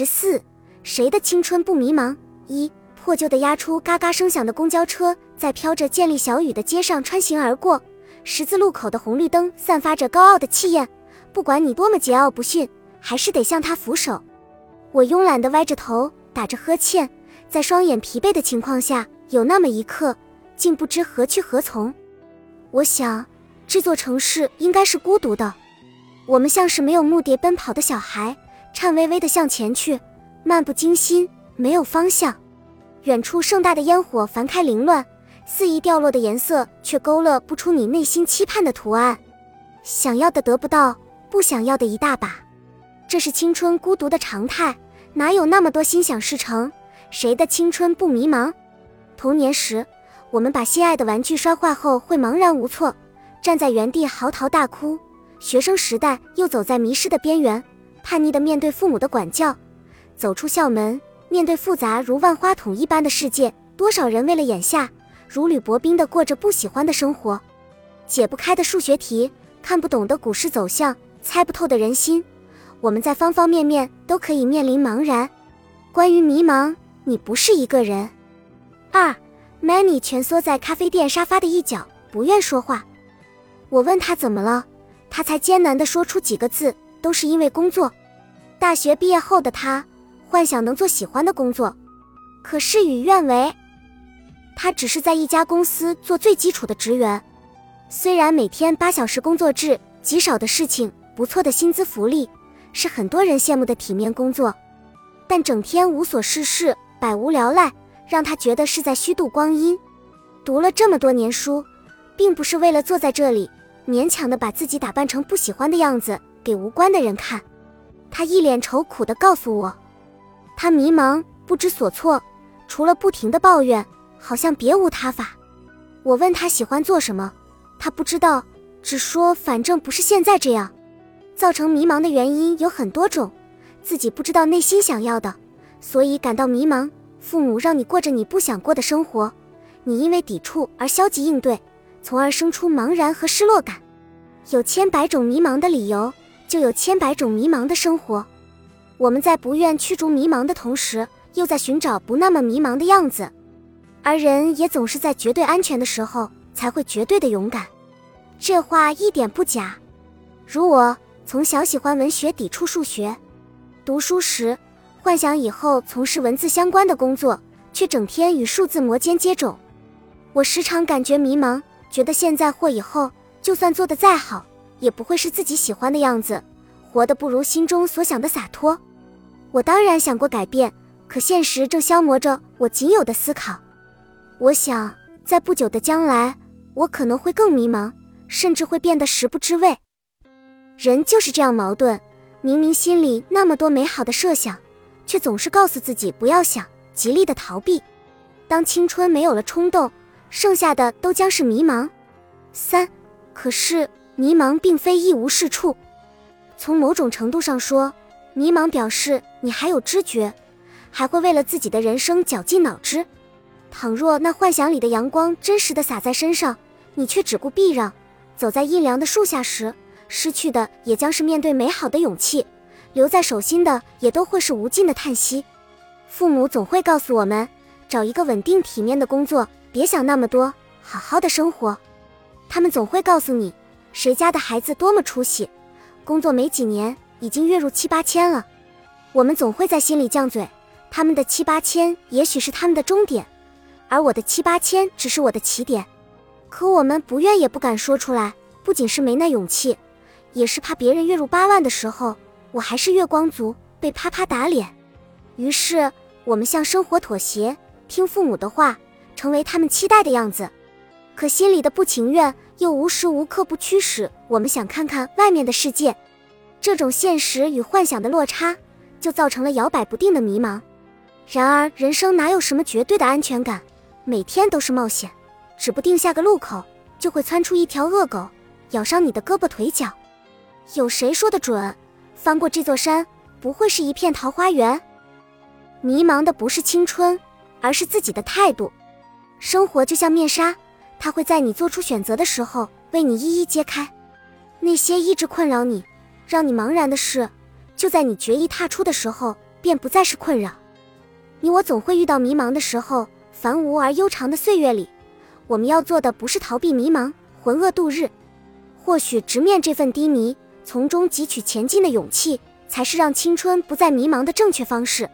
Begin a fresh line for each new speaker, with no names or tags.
十四，谁的青春不迷茫？一破旧的压出嘎嘎声响的公交车在飘着渐粒小雨的街上穿行而过，十字路口的红绿灯散发着高傲的气焰。不管你多么桀骜不驯，还是得向他俯首。我慵懒地歪着头，打着呵欠，在双眼疲惫的情况下，有那么一刻，竟不知何去何从。我想，这座城市应该是孤独的。我们像是没有目的奔跑的小孩。颤巍巍地向前去，漫不经心，没有方向。远处盛大的烟火繁开凌乱，肆意掉落的颜色却勾勒不出你内心期盼的图案。想要的得不到，不想要的一大把。这是青春孤独的常态，哪有那么多心想事成？谁的青春不迷茫？童年时，我们把心爱的玩具摔坏后会茫然无措，站在原地嚎啕大哭；学生时代又走在迷失的边缘。叛逆的面对父母的管教，走出校门，面对复杂如万花筒一般的世界，多少人为了眼下，如履薄冰的过着不喜欢的生活，解不开的数学题，看不懂的股市走向，猜不透的人心，我们在方方面面都可以面临茫然。关于迷茫，你不是一个人。二，Manny 蜷缩在咖啡店沙发的一角，不愿说话。我问他怎么了，他才艰难地说出几个字。都是因为工作。大学毕业后的他，幻想能做喜欢的工作，可事与愿违。他只是在一家公司做最基础的职员，虽然每天八小时工作制，极少的事情，不错的薪资福利，是很多人羡慕的体面工作，但整天无所事事，百无聊赖，让他觉得是在虚度光阴。读了这么多年书，并不是为了坐在这里，勉强的把自己打扮成不喜欢的样子。给无关的人看，他一脸愁苦地告诉我，他迷茫不知所措，除了不停的抱怨，好像别无他法。我问他喜欢做什么，他不知道，只说反正不是现在这样。造成迷茫的原因有很多种，自己不知道内心想要的，所以感到迷茫。父母让你过着你不想过的生活，你因为抵触而消极应对，从而生出茫然和失落感。有千百种迷茫的理由。就有千百种迷茫的生活，我们在不愿驱逐迷茫的同时，又在寻找不那么迷茫的样子。而人也总是在绝对安全的时候，才会绝对的勇敢。这话一点不假。如我从小喜欢文学，抵触数学，读书时幻想以后从事文字相关的工作，却整天与数字摩肩接踵。我时常感觉迷茫，觉得现在或以后，就算做得再好。也不会是自己喜欢的样子，活得不如心中所想的洒脱。我当然想过改变，可现实正消磨着我仅有的思考。我想，在不久的将来，我可能会更迷茫，甚至会变得食不知味。人就是这样矛盾，明明心里那么多美好的设想，却总是告诉自己不要想，极力的逃避。当青春没有了冲动，剩下的都将是迷茫。三，可是。迷茫并非一无是处，从某种程度上说，迷茫表示你还有知觉，还会为了自己的人生绞尽脑汁。倘若那幻想里的阳光真实的洒在身上，你却只顾避让，走在阴凉的树下时，失去的也将是面对美好的勇气，留在手心的也都会是无尽的叹息。父母总会告诉我们，找一个稳定体面的工作，别想那么多，好好的生活。他们总会告诉你。谁家的孩子多么出息，工作没几年已经月入七八千了。我们总会在心里犟嘴，他们的七八千也许是他们的终点，而我的七八千只是我的起点。可我们不愿也不敢说出来，不仅是没那勇气，也是怕别人月入八万的时候，我还是月光族，被啪啪打脸。于是我们向生活妥协，听父母的话，成为他们期待的样子。可心里的不情愿。又无时无刻不驱使我们想看看外面的世界，这种现实与幻想的落差，就造成了摇摆不定的迷茫。然而，人生哪有什么绝对的安全感？每天都是冒险，指不定下个路口就会窜出一条恶狗，咬伤你的胳膊腿脚。有谁说的准？翻过这座山，不会是一片桃花源？迷茫的不是青春，而是自己的态度。生活就像面纱。他会在你做出选择的时候为你一一揭开，那些一直困扰你、让你茫然的事，就在你决意踏出的时候便不再是困扰。你我总会遇到迷茫的时候，繁无而悠长的岁月里，我们要做的不是逃避迷茫，浑噩度日，或许直面这份低迷，从中汲取前进的勇气，才是让青春不再迷茫的正确方式。